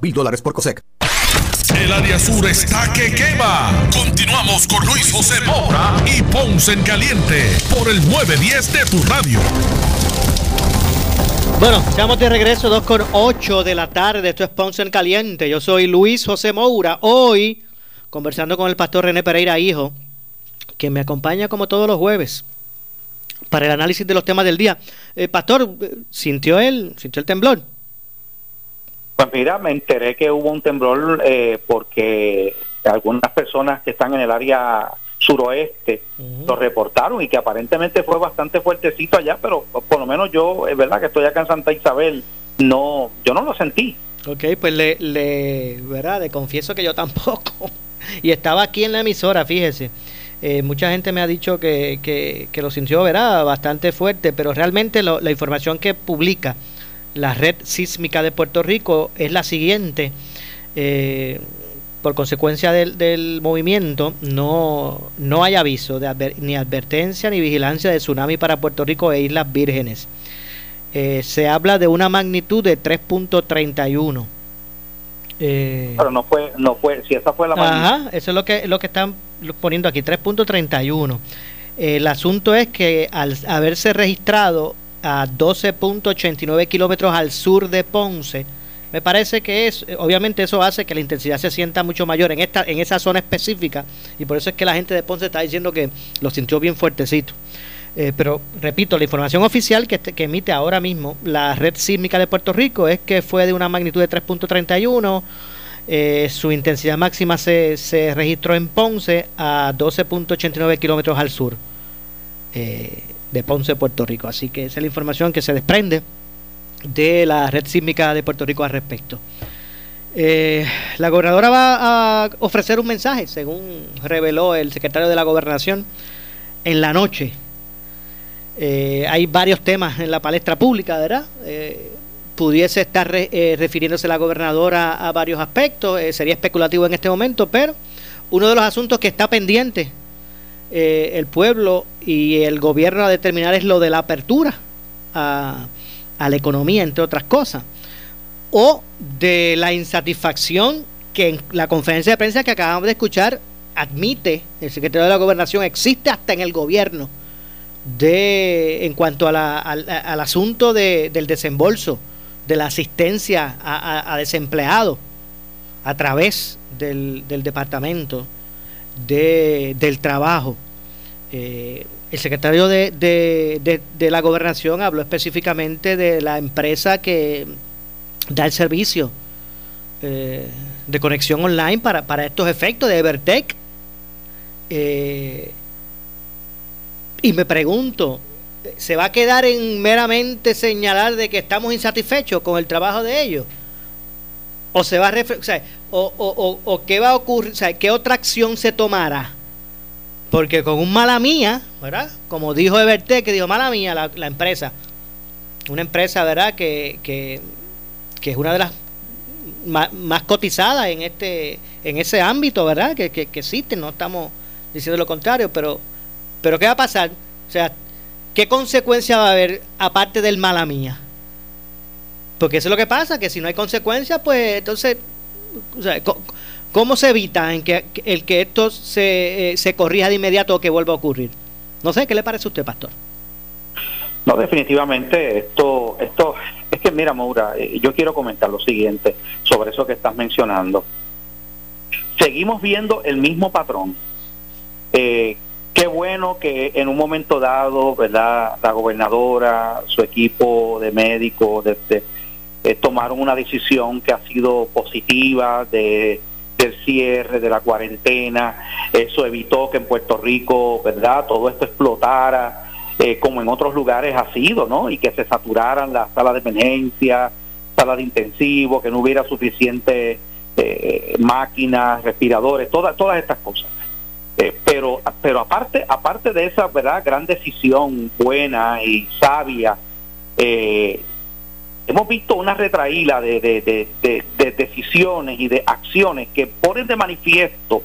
mil dólares por COSEC. El área sur está que quema. Continuamos con Luis José Moura y Ponce en Caliente por el 910 de tu radio. Bueno, estamos de regreso 2 con 8 de la tarde. Esto es Ponce en Caliente. Yo soy Luis José Moura. Hoy, conversando con el pastor René Pereira, hijo, que me acompaña como todos los jueves para el análisis de los temas del día. Eh, pastor, ¿sintió él? ¿Sintió el temblor? Pues mira, me enteré que hubo un temblor eh, porque algunas personas que están en el área suroeste lo reportaron y que aparentemente fue bastante fuertecito allá, pero por lo menos yo, es verdad que estoy acá en Santa Isabel, no, yo no lo sentí. Ok, pues le, le, ¿verdad? Le confieso que yo <laughs> tampoco. Y estaba aquí en la emisora, fíjese. Eh, mucha gente me ha dicho que, que, que lo sintió, ¿verdad? Bastante fuerte, pero realmente lo, la información que publica la red sísmica de Puerto Rico es la siguiente. Eh, por consecuencia del, del, movimiento, no, no hay aviso de adver, ni advertencia ni vigilancia de tsunami para Puerto Rico e Islas Vírgenes. Eh, se habla de una magnitud de 3.31. Eh, Pero no fue, no fue, si esa fue la magnitud. Ajá, eso es lo que, lo que están poniendo aquí, 3.31. El asunto es que al haberse registrado a 12.89 kilómetros al sur de Ponce, me parece que es, obviamente eso hace que la intensidad se sienta mucho mayor en esta, en esa zona específica, y por eso es que la gente de Ponce está diciendo que lo sintió bien fuertecito. Eh, pero repito, la información oficial que, que, emite ahora mismo la red sísmica de Puerto Rico es que fue de una magnitud de 3.31. Eh, su intensidad máxima se, se, registró en Ponce a 12.89 kilómetros al sur eh, de Ponce, Puerto Rico. Así que esa es la información que se desprende de la red sísmica de Puerto Rico al respecto. Eh, la gobernadora va a ofrecer un mensaje, según reveló el secretario de la gobernación en la noche. Eh, hay varios temas en la palestra pública, ¿verdad? Eh, pudiese estar refiriéndose la gobernadora a varios aspectos, sería especulativo en este momento, pero uno de los asuntos que está pendiente el pueblo y el gobierno a determinar es lo de la apertura a, a la economía, entre otras cosas, o de la insatisfacción que en la conferencia de prensa que acabamos de escuchar admite el secretario de la gobernación, existe hasta en el gobierno de en cuanto a la, al, asunto de, del desembolso, de la asistencia a, desempleados a través del, del departamento de, del trabajo. Eh, el secretario de, de, de, la gobernación habló específicamente de la empresa que da el servicio eh, de conexión online para, para estos efectos de Evertech. Eh, y me pregunto, ¿se va a quedar en meramente señalar de que estamos insatisfechos con el trabajo de ellos? ¿O se va a o, o, o, qué va a ocurrir? O sea, ¿qué otra acción se tomará? Porque con un mala mía, ¿verdad? Como dijo Evertech, que dijo mala mía la, empresa. Una empresa, ¿verdad? Que, que, que es una de las más, cotizadas en este en ese ámbito, ¿verdad? Que, que, que existen, no estamos diciendo lo contrario, pero pero ¿qué va a pasar? O sea, ¿qué consecuencia va a haber aparte del mala mía? Porque eso es lo que pasa, que si no hay consecuencias, pues entonces, ¿cómo se evita en que, el que esto se, eh, se corrija de inmediato o que vuelva a ocurrir? No sé, ¿qué le parece a usted, pastor? No, definitivamente esto, esto es que mira, Maura, eh, yo quiero comentar lo siguiente sobre eso que estás mencionando. Seguimos viendo el mismo patrón. Eh, Qué bueno que en un momento dado, ¿verdad? La gobernadora, su equipo de médicos, de, eh, tomaron una decisión que ha sido positiva de del cierre, de la cuarentena. Eso evitó que en Puerto Rico, ¿verdad? Todo esto explotara, eh, como en otros lugares ha sido, ¿no? Y que se saturaran las salas de emergencia, salas de intensivo, que no hubiera suficiente eh, máquinas, respiradores, todas, todas estas cosas. Eh, pero pero aparte aparte de esa verdad gran decisión buena y sabia eh, hemos visto una retraída de, de, decisiones y de acciones que ponen de manifiesto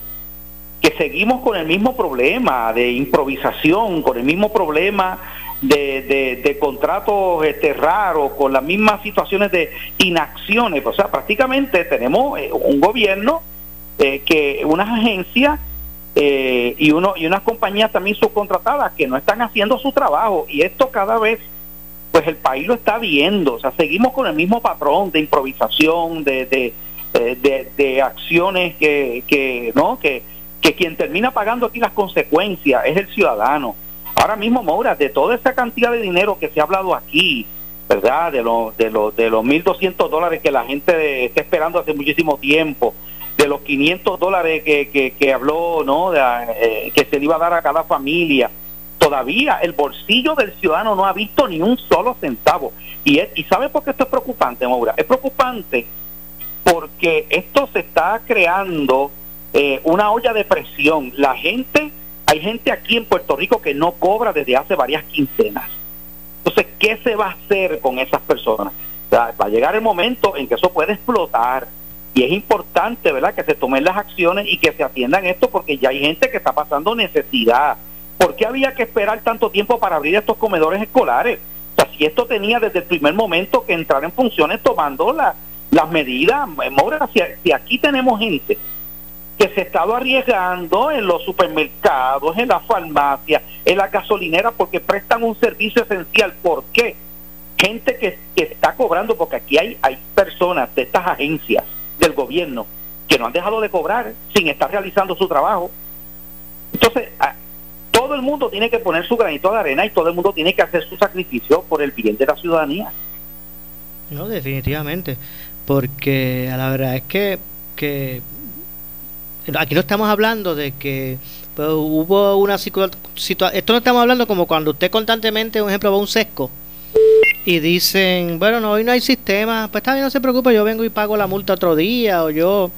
que seguimos con el mismo problema de improvisación con el mismo problema de, contratos este, raros, con las mismas situaciones de inacciones. O sea, prácticamente tenemos eh, un gobierno que unas agencias eh, y uno y unas compañías también subcontratadas que no están haciendo su trabajo y esto cada vez pues el país lo está viendo o sea seguimos con el mismo patrón de improvisación de de, eh, de, acciones que, que no que, que quien termina pagando aquí las consecuencias es el ciudadano ahora mismo Maura de toda esa cantidad de dinero que se ha hablado aquí verdad de los de los de los 1.200 dólares que la gente está esperando hace muchísimo tiempo de los 500 dólares que, que, habló, ¿no? Eh, que se le iba a dar a cada familia. Todavía el bolsillo del ciudadano no ha visto ni un solo centavo. Y, es, ¿y sabe por qué esto es preocupante, Maura? Es preocupante porque esto se está creando eh, una olla de presión. La gente, hay gente aquí en Puerto Rico que no cobra desde hace varias quincenas. Entonces, ¿qué se va a hacer con esas personas? va a llegar el momento en que eso puede explotar y es importante, ¿verdad?, que se tomen las acciones y que se atiendan esto porque ya hay gente que está pasando necesidad. ¿Por qué había que esperar tanto tiempo para abrir estos comedores escolares? O sea, si esto tenía desde el primer momento que entrar en funciones tomando las medidas, Maura, si, si aquí tenemos gente que se ha estado arriesgando en los supermercados, en las farmacias, en la gasolinera, porque prestan un servicio esencial. ¿Por qué? Gente que, que está cobrando, porque aquí hay, hay personas de estas agencias del gobierno que no han dejado de cobrar sin estar realizando su trabajo. Entonces, todo el mundo tiene que poner su granito de arena y todo el mundo tiene que hacer su sacrificio por el bien de la ciudadanía. No, definitivamente, porque a la verdad es que, que aquí no estamos hablando de que pues, hubo una situación, esto no estamos hablando como cuando usted constantemente, un ejemplo, va a un sesco y dicen, bueno, no, hoy no hay sistema, pues está bien, no se preocupe, yo vengo y pago la multa otro día o yo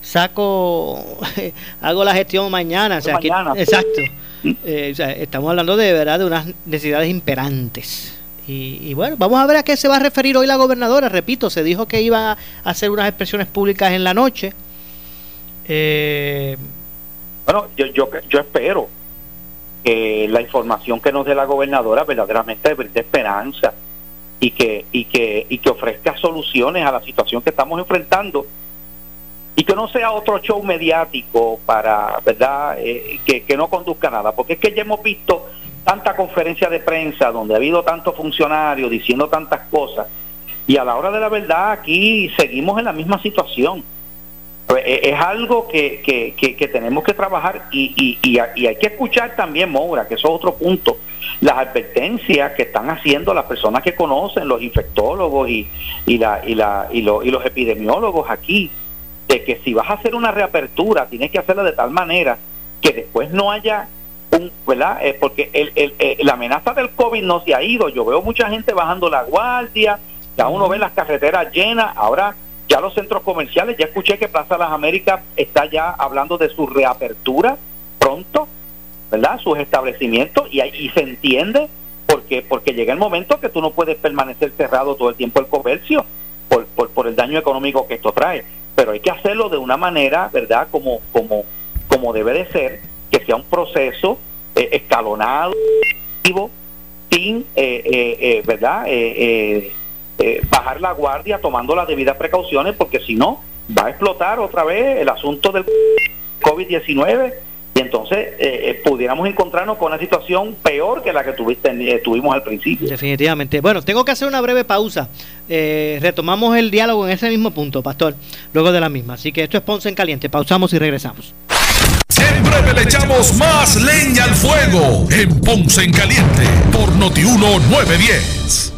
saco, <laughs> hago la gestión mañana. O sea, exacto. Eh, estamos hablando de verdad de unas necesidades imperantes, Y, bueno, vamos a ver a qué se va a referir hoy la gobernadora. Repito, se dijo que iba a hacer unas expresiones públicas en la noche. Eh, bueno, yo, yo, espero que la información que nos dé la gobernadora verdaderamente brinde esperanza y que, y que, y que ofrezca soluciones a la situación que estamos enfrentando y que no sea otro show mediático para, ¿verdad?, eh, que, que no conduzca nada, porque es que ya hemos visto tanta conferencia de prensa donde ha habido tantos funcionarios diciendo tantas cosas y a la hora de la verdad aquí seguimos en la misma situación. Pues, eh, es algo que, que, que, tenemos que trabajar y, y, y, hay que escuchar también, Moura, que eso es otro punto, las advertencias que están haciendo las personas que conocen, los infectólogos y, y, la, y, la, y, y los epidemiólogos aquí, de que si vas a hacer una reapertura, tienes que hacerla de tal manera que después no haya un, ¿verdad? Eh, porque el, el, eh, la amenaza del COVID no se ha ido. Yo veo mucha gente bajando la guardia, ya uno ve las carreteras llenas, ahora ya los centros comerciales, ya escuché que Plaza Las Américas está ya hablando de su reapertura pronto, ¿verdad? Sus establecimientos y, y se entiende porque porque llega el momento que tú no puedes permanecer cerrado todo el tiempo el comercio por, por, por el daño económico que esto trae, pero hay que hacerlo de una manera, ¿verdad? Como como como debe de ser, que sea un proceso eh, escalonado, sin, eh, eh, ¿verdad? Eh, bajar la guardia tomando las debidas precauciones porque si no va a explotar otra vez el asunto del COVID-19 y entonces eh, eh, pudiéramos encontrarnos con una situación peor que la que tuviste, tuvimos al principio. Definitivamente. Bueno, tengo que hacer una breve pausa. retomamos el diálogo en ese mismo punto, Pastor, luego de la misma. Así que esto es Ponce en Caliente. Pausamos y regresamos. Siempre le echamos más leña al fuego en Ponce en Caliente por Notiuno 910.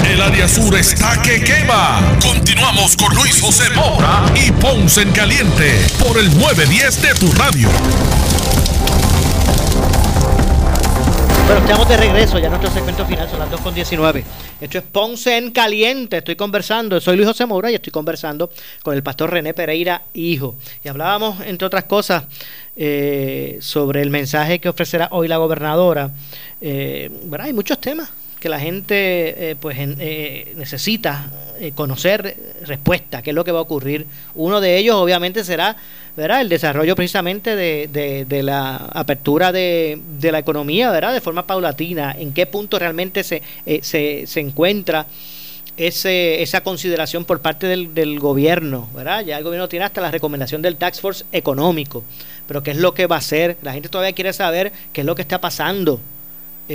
El área sur está que quema. Continuamos con Luis José Moura y Ponce en Caliente por el 910 de tu radio. Bueno, estamos de regreso, ya nuestro segmento final son las 2.19. Esto es Ponce en Caliente, estoy conversando, soy Luis José Moura y estoy conversando con el pastor René Pereira, hijo. Y hablábamos, entre otras cosas, eh, sobre el mensaje que ofrecerá hoy la gobernadora. Eh, bueno, hay muchos temas que la gente eh, pues eh, necesita eh, conocer respuesta, qué es lo que va a ocurrir. Uno de ellos obviamente será ¿verdad? el desarrollo precisamente de, de, la apertura de, de, la economía ¿verdad? de forma paulatina, en qué punto realmente se, se, se encuentra ese, esa consideración por parte del, del, gobierno, ¿verdad? Ya el gobierno tiene hasta la recomendación del Tax Force económico, pero qué es lo que va a hacer. La gente todavía quiere saber qué es lo que está pasando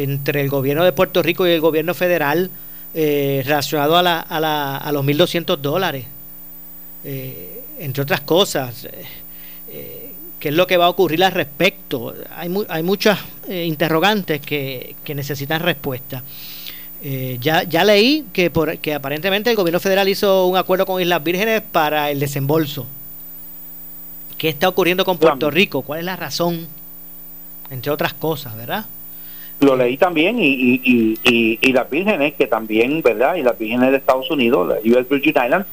entre el gobierno de Puerto Rico y el gobierno federal eh, relacionado a, la, a, la, a los 1.200 dólares, eh, entre otras cosas. Eh, eh, ¿Qué es lo que va a ocurrir al respecto? Hay, mu hay muchas interrogantes que, que, necesitan respuesta. ya, ya leí que, por, que aparentemente el gobierno federal hizo un acuerdo con Islas Vírgenes para el desembolso. ¿Qué está ocurriendo con Puerto Rico? ¿Cuál es la razón? Entre otras cosas, ¿verdad? Lo leí también y, y, y, las vírgenes que también verdad y las vírgenes de Estados Unidos la US Virgin Islands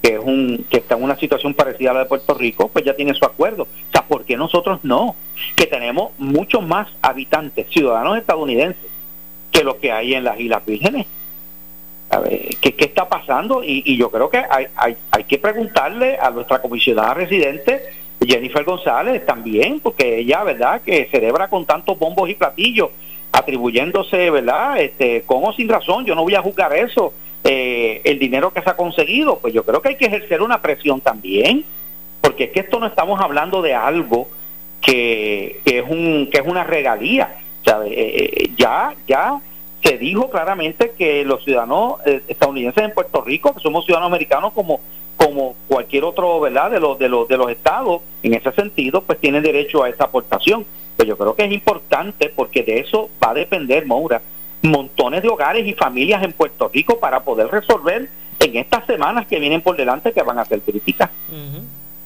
que es un que está en una situación parecida a la de Puerto Rico pues ya tiene su acuerdo o sea ¿por qué nosotros no? que tenemos muchos más habitantes ciudadanos estadounidenses que lo que hay en las Islas Vírgenes a ver, ¿qué, ¿qué, está pasando? Y, y yo creo que hay, hay, hay que preguntarle a nuestra comisionada residente Jennifer González también, porque ella, ¿verdad?, que celebra con tantos bombos y platillos atribuyéndose, ¿verdad? Este, con o sin razón, yo no voy a juzgar eso, eh, el dinero que se ha conseguido, pues yo creo que hay que ejercer una presión también, porque es que esto no estamos hablando de algo que, que es un que es una regalía, ya ya se dijo claramente que los ciudadanos estadounidenses en Puerto Rico, que somos ciudadanos americanos como como cualquier otro, ¿verdad? De los de los de los estados, en ese sentido, pues tienen derecho a esa aportación. Pues yo creo que es importante porque de eso va a depender, Moura, montones de hogares y familias en Puerto Rico para poder resolver en estas semanas que vienen por delante que van a ser críticas.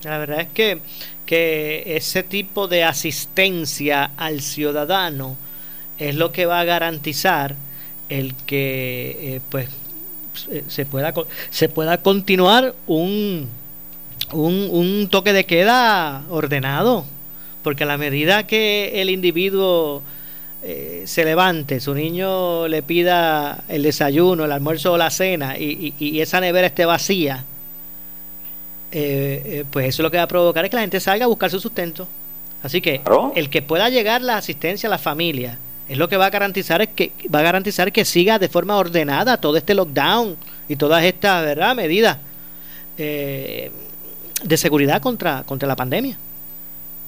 La verdad es que, que ese tipo de asistencia al ciudadano es lo que va a garantizar el que eh, pues se pueda se pueda continuar un, un, un toque de queda ordenado porque a la medida que el individuo eh, se levante, su niño le pida el desayuno, el almuerzo o la cena y, y, esa nevera esté vacía, eh, eh, pues eso lo que va a provocar es que la gente salga a buscar su sustento. Así que el que pueda llegar la asistencia a la familia es lo que va a garantizar es que va a garantizar que siga de forma ordenada todo este lockdown y todas estas ¿verdad? medidas de seguridad contra, contra la pandemia.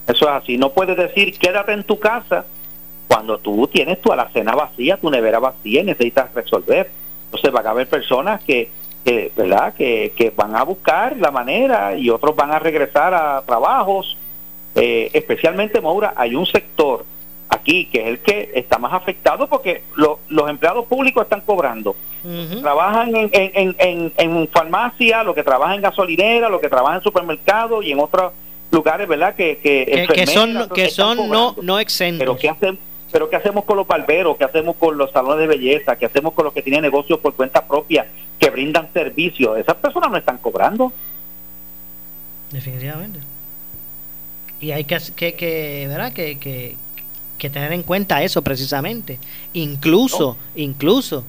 Eso es así. No puedes decir quédate en tu casa cuando tú tienes tu alacena vacía, tu nevera vacía y necesitas resolver. Entonces van a haber personas que, que ¿verdad? Que, que, van a buscar la manera y otros van a regresar a trabajos. Eh, especialmente, Maura, hay un sector aquí que es el que está más afectado porque los empleados públicos están cobrando. Trabajan en, en, en, en, farmacia, los que trabajan en gasolinera, los que trabajan en supermercados y en otros lugares, ¿verdad? Que, que, son, que son no, no exentos. Pero ¿qué, hacemos, pero ¿qué hacemos con los barberos? ¿Qué hacemos con los salones de belleza? ¿Qué hacemos con los que tienen negocios por cuenta propia que brindan servicios? Esas personas no están cobrando. Definitivamente. Y hay que, que, que ¿verdad? Que, que, que tener en cuenta eso precisamente. Incluso, incluso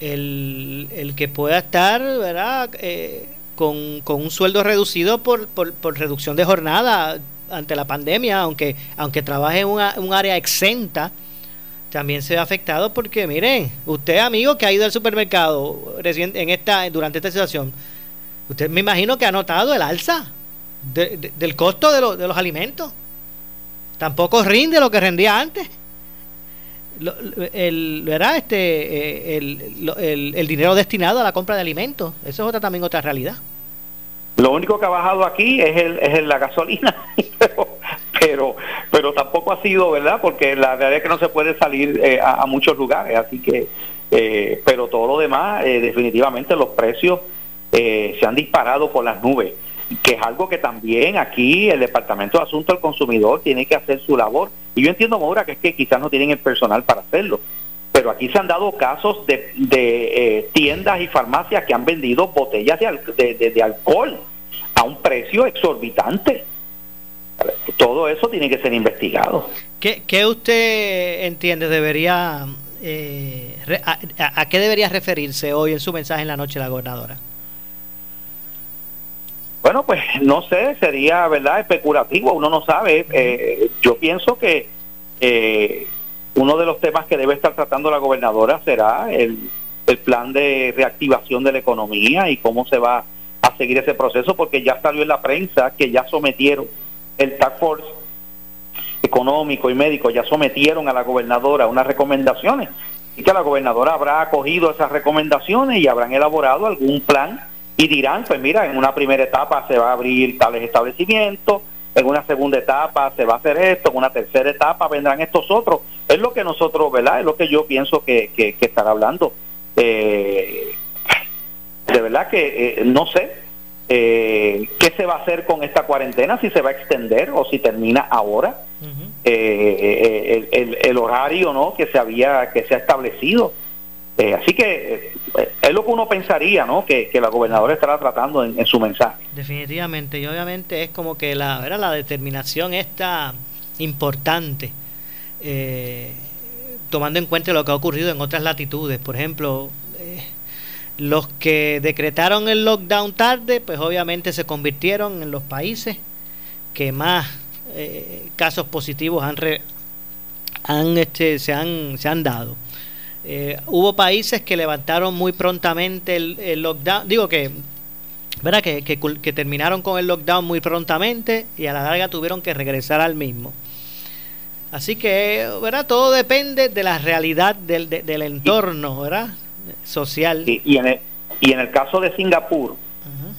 el, el que pueda estar, ¿verdad? Eh, con, con un sueldo reducido por, por, reducción de jornada ante la pandemia, aunque, aunque trabaje en un área exenta, también se ve afectado porque, miren, usted amigo que ha ido al supermercado recién, en esta, durante esta situación, usted me imagino que ha notado el alza del costo de, de los alimentos. Tampoco rinde lo que rendía antes el, ¿verdad? Este, eh, el, el, dinero destinado a la compra de alimentos. Eso es otra, también otra realidad. Lo único que ha bajado aquí es, el, es la gasolina, <laughs> pero, pero, tampoco ha sido, ¿verdad? Porque la realidad es que no se puede salir eh, a, muchos lugares, así que, eh, pero todo lo demás, definitivamente los precios se han disparado por las nubes que es algo que también aquí el Departamento de Asuntos del Consumidor tiene que hacer su labor. Y yo entiendo, Maura, que es que quizás no tienen el personal para hacerlo, pero aquí se han dado casos de, de eh, tiendas y farmacias que han vendido botellas de, de, alcohol a un precio exorbitante. Todo eso tiene que ser investigado. ¿Qué, qué usted entiende debería, eh, a, a, qué debería referirse hoy en su mensaje en la noche la gobernadora? Bueno, pues no sé, sería verdad especulativo, uno no sabe. Eh, yo pienso que eh, uno de los temas que debe estar tratando la gobernadora será el, el plan de reactivación de la economía y cómo se va a seguir ese proceso, porque ya salió en la prensa que ya sometieron el Task Force económico y médico, ya sometieron a la gobernadora unas recomendaciones. Y que la gobernadora habrá acogido esas recomendaciones y habrán elaborado algún plan y dirán, pues mira, en una primera etapa se va a abrir tales establecimientos, en una segunda etapa se va a hacer esto, en una tercera etapa vendrán estos otros. Es lo que nosotros, ¿verdad? Es lo que yo pienso que, que, estará hablando. Eh, de verdad que eh, no sé eh, qué se va a hacer con esta cuarentena, si se va a extender o si termina ahora. el, el, el, horario no que se había que se ha establecido eh, así que eh, es lo que uno pensaría, ¿no? Que, la gobernadora estará tratando en, su mensaje. Definitivamente, y obviamente es como que la, la determinación está importante, eh, tomando en cuenta lo que ha ocurrido en otras latitudes. Por ejemplo, los que decretaron el lockdown tarde, pues obviamente se convirtieron en los países que más casos positivos han, han, este, se, han, se han dado. Eh, hubo países que levantaron muy prontamente el, lockdown, digo que, ¿verdad? Que, que, terminaron con el lockdown muy prontamente y a la larga tuvieron que regresar al mismo. Así que, ¿verdad? Todo depende de la realidad del, del entorno, ¿verdad? Social. y, en el, y en el caso de Singapur,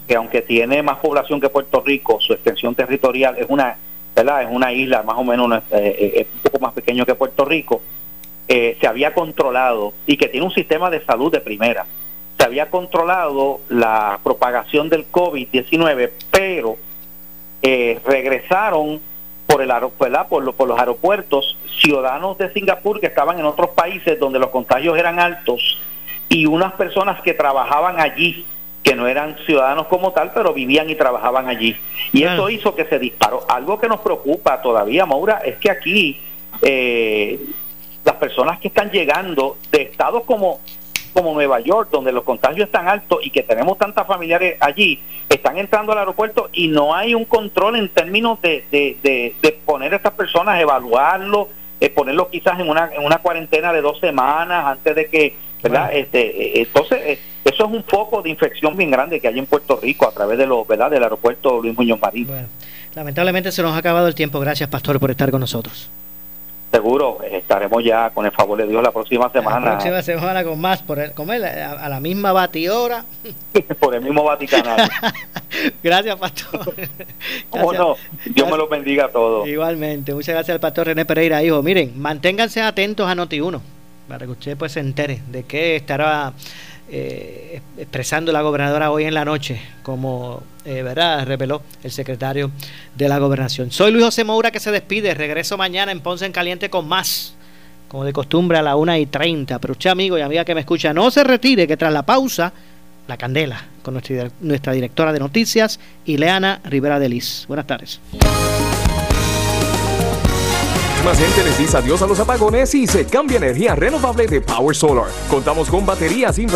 que aunque tiene más población que Puerto Rico, su extensión territorial es una, ¿verdad? Es una isla más o menos eh, eh, es un poco más pequeño que Puerto Rico eh, se había controlado y que tiene un sistema de salud de primera. Se había controlado la propagación del COVID-19, pero eh, regresaron por, el por, por los aeropuertos ciudadanos de Singapur que estaban en otros países donde los contagios eran altos y unas personas que trabajaban allí que no eran ciudadanos como tal, pero vivían y trabajaban allí. Y eso hizo que se disparó. Algo que nos preocupa todavía, Maura, es que aquí eh, las personas que están llegando de estados como, como Nueva York, donde los contagios están altos y que tenemos tantas familiares allí, están entrando al aeropuerto y no hay un control en términos de, de, poner a estas personas, evaluarlo, eh, ponerlos quizás en una, en una cuarentena de dos semanas antes de que, ¿verdad? Este, eh, entonces, eh, eso es un foco de infección bien grande que hay en Puerto Rico a través de los, ¿verdad? del aeropuerto Luis Muñoz Marín. lamentablemente se nos ha acabado el tiempo. Gracias, Pastor, por estar con nosotros. Seguro, estaremos ya con el favor de Dios la próxima semana. La próxima semana con más, por el, con a, la misma batidora. <laughs> por el mismo Vaticanal. <laughs> gracias, Pastor. ¿Cómo <laughs> no? Dios me lo bendiga a todos. Igualmente. Muchas gracias al Pastor René Pereira, hijo. Miren, manténganse atentos a Noti1 para que usted pues se entere de qué estará eh, expresando la gobernadora hoy en la noche, como eh, ¿verdad? reveló el secretario de la gobernación. Soy Luis José Moura que se despide. Regreso mañana en Ponce en Caliente con más, como de costumbre a la 1 y 30. Pero usted, amigo y amiga que me escucha, no se retire, que tras la pausa, la candela con nuestra, nuestra directora de noticias, Ileana Rivera de Liz. Buenas tardes. Más gente les dice adiós a los apagones y se cambia energía renovable de Power Solar. Contamos con baterías invertidas